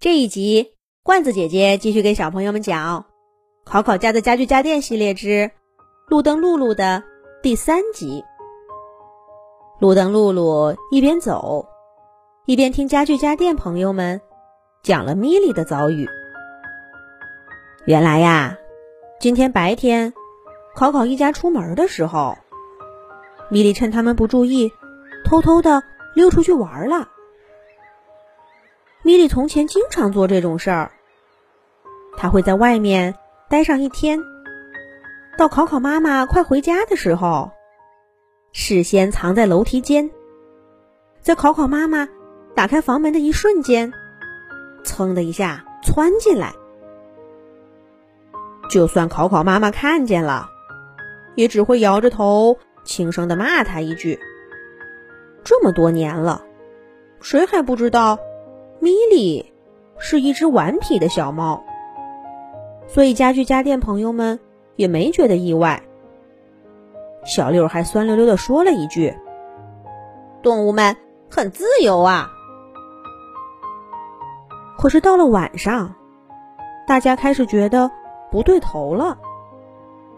这一集，罐子姐姐继续给小朋友们讲《考考家的家具家电系列之路灯露露》的第三集。路灯露露一边走，一边听家具家电朋友们讲了米莉的遭遇。原来呀，今天白天，考考一家出门的时候，米莉趁他们不注意，偷偷的溜出去玩了。米莉从前经常做这种事儿。她会在外面待上一天，到考考妈妈快回家的时候，事先藏在楼梯间，在考考妈妈打开房门的一瞬间，噌的一下窜进来。就算考考妈妈看见了，也只会摇着头轻声的骂他一句：“这么多年了，谁还不知道？”米莉是一只顽皮的小猫，所以家具家电朋友们也没觉得意外。小六还酸溜溜的说了一句：“动物们很自由啊。”可是到了晚上，大家开始觉得不对头了。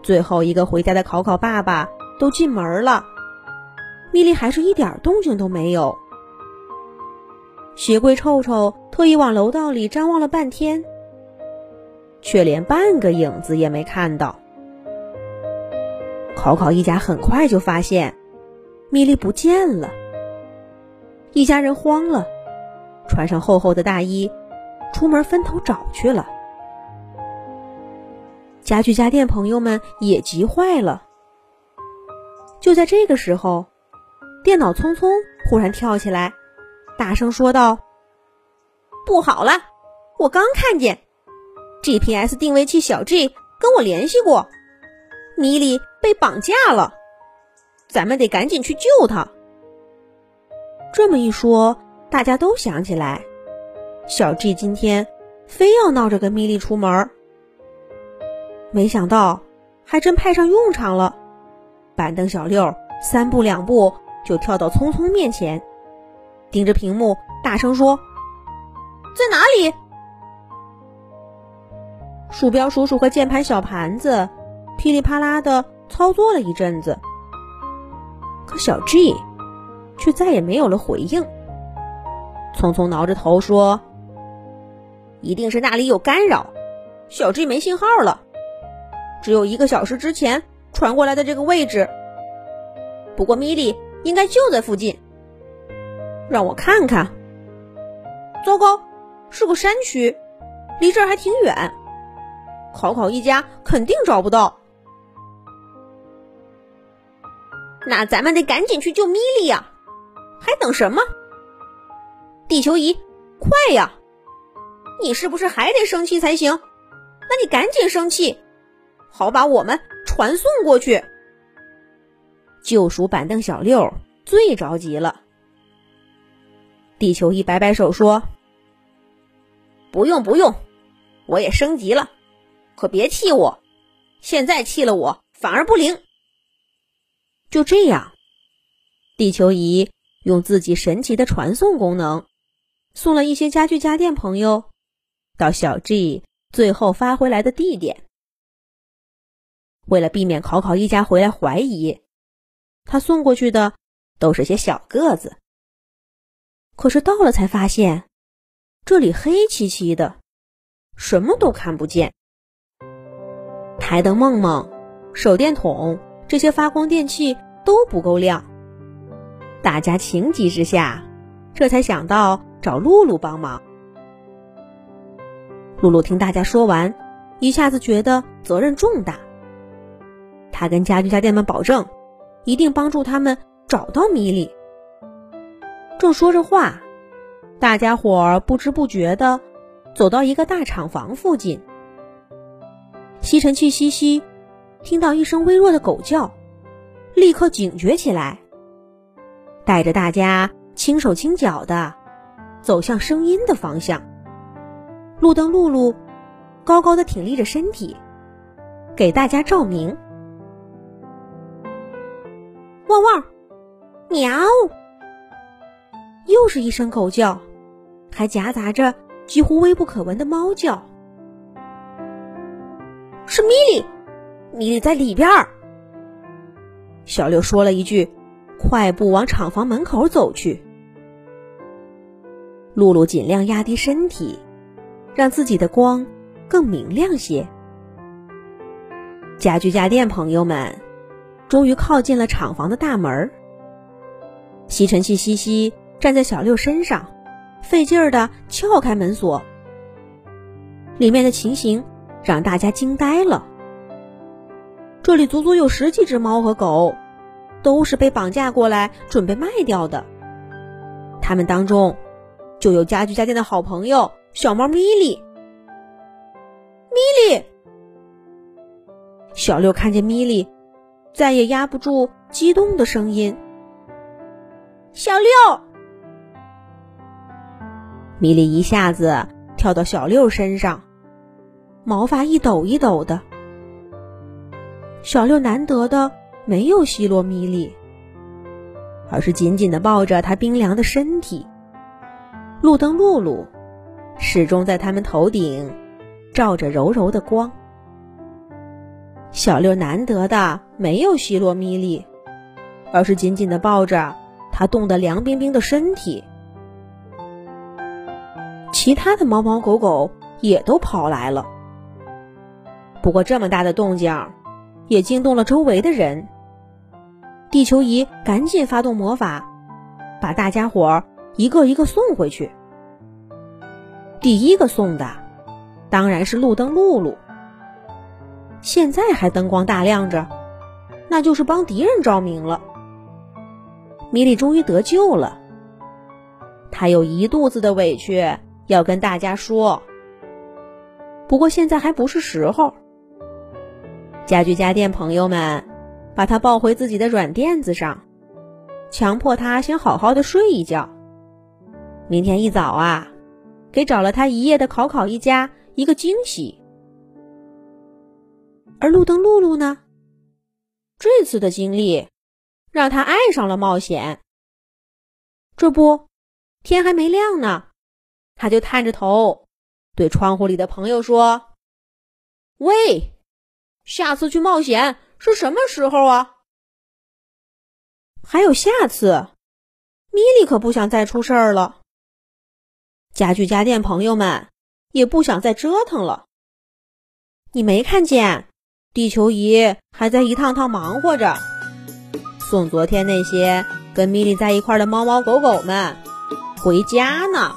最后一个回家的考考爸爸都进门了，米莉还是一点动静都没有。鞋柜臭臭特意往楼道里张望了半天，却连半个影子也没看到。考考一家很快就发现米莉不见了，一家人慌了，穿上厚厚的大衣，出门分头找去了。家具家电朋友们也急坏了。就在这个时候，电脑匆匆忽然跳起来。大声说道：“不好了！我刚看见 GPS 定位器小 G 跟我联系过，米莉被绑架了，咱们得赶紧去救她。”这么一说，大家都想起来，小 G 今天非要闹着跟米莉出门，没想到还真派上用场了。板凳小六三步两步就跳到聪聪面前。盯着屏幕，大声说：“在哪里？”鼠标叔叔和键盘小盘子噼里啪啦的操作了一阵子，可小 G 却再也没有了回应。匆匆挠着头说：“一定是那里有干扰，小 G 没信号了。只有一个小时之前传过来的这个位置。不过米莉应该就在附近。”让我看看。糟糕，是个山区，离这儿还挺远。考考一家肯定找不到。那咱们得赶紧去救米莉呀！还等什么？地球仪，快呀！你是不是还得生气才行？那你赶紧生气，好把我们传送过去。救赎板凳小六最着急了。地球仪摆摆手说：“不用不用，我也升级了，可别气我，现在气了我反而不灵。”就这样，地球仪用自己神奇的传送功能，送了一些家具家电朋友到小 G 最后发回来的地点。为了避免考考一家回来怀疑，他送过去的都是些小个子。可是到了才发现，这里黑漆漆的，什么都看不见。台灯、梦梦、手电筒这些发光电器都不够亮。大家情急之下，这才想到找露露帮忙。露露听大家说完，一下子觉得责任重大。他跟家具家电们保证，一定帮助他们找到米莉。正说着话，大家伙儿不知不觉的走到一个大厂房附近。吸尘器西西听到一声微弱的狗叫，立刻警觉起来，带着大家轻手轻脚的走向声音的方向。路灯露露高高的挺立着身体，给大家照明。汪汪，喵。又是一声狗叫，还夹杂着几乎微不可闻的猫叫。是米莉，米莉在里边儿。小六说了一句，快步往厂房门口走去。露露尽量压低身体，让自己的光更明亮些。家具家电朋友们终于靠近了厂房的大门。吸尘器西西站在小六身上，费劲儿的撬开门锁。里面的情形让大家惊呆了。这里足足有十几只猫和狗，都是被绑架过来准备卖掉的。他们当中。就有家具家电的好朋友小猫咪莉。咪莉，小六看见咪莉，再也压不住激动的声音。小六，米莉一下子跳到小六身上，毛发一抖一抖的。小六难得的没有奚落米莉，而是紧紧的抱着她冰凉的身体。路灯露露始终在他们头顶照着柔柔的光。小六难得的没有奚落米莉，而是紧紧的抱着她冻得凉冰冰的身体。其他的猫猫狗狗也都跑来了，不过这么大的动静也惊动了周围的人。地球仪赶紧发动魔法，把大家伙儿。一个一个送回去。第一个送的当然是路灯露露，现在还灯光大亮着，那就是帮敌人照明了。米莉终于得救了，她有一肚子的委屈要跟大家说，不过现在还不是时候。家具家电朋友们把他抱回自己的软垫子上，强迫他先好好的睡一觉。明天一早啊，给找了他一夜的考考一家一个惊喜。而路灯露露呢，这次的经历让他爱上了冒险。这不，天还没亮呢，他就探着头对窗户里的朋友说：“喂，下次去冒险是什么时候啊？还有下次，米莉可不想再出事儿了。”家具家电朋友们也不想再折腾了。你没看见地球仪还在一趟趟忙活着，送昨天那些跟米莉在一块的猫猫狗狗们回家呢。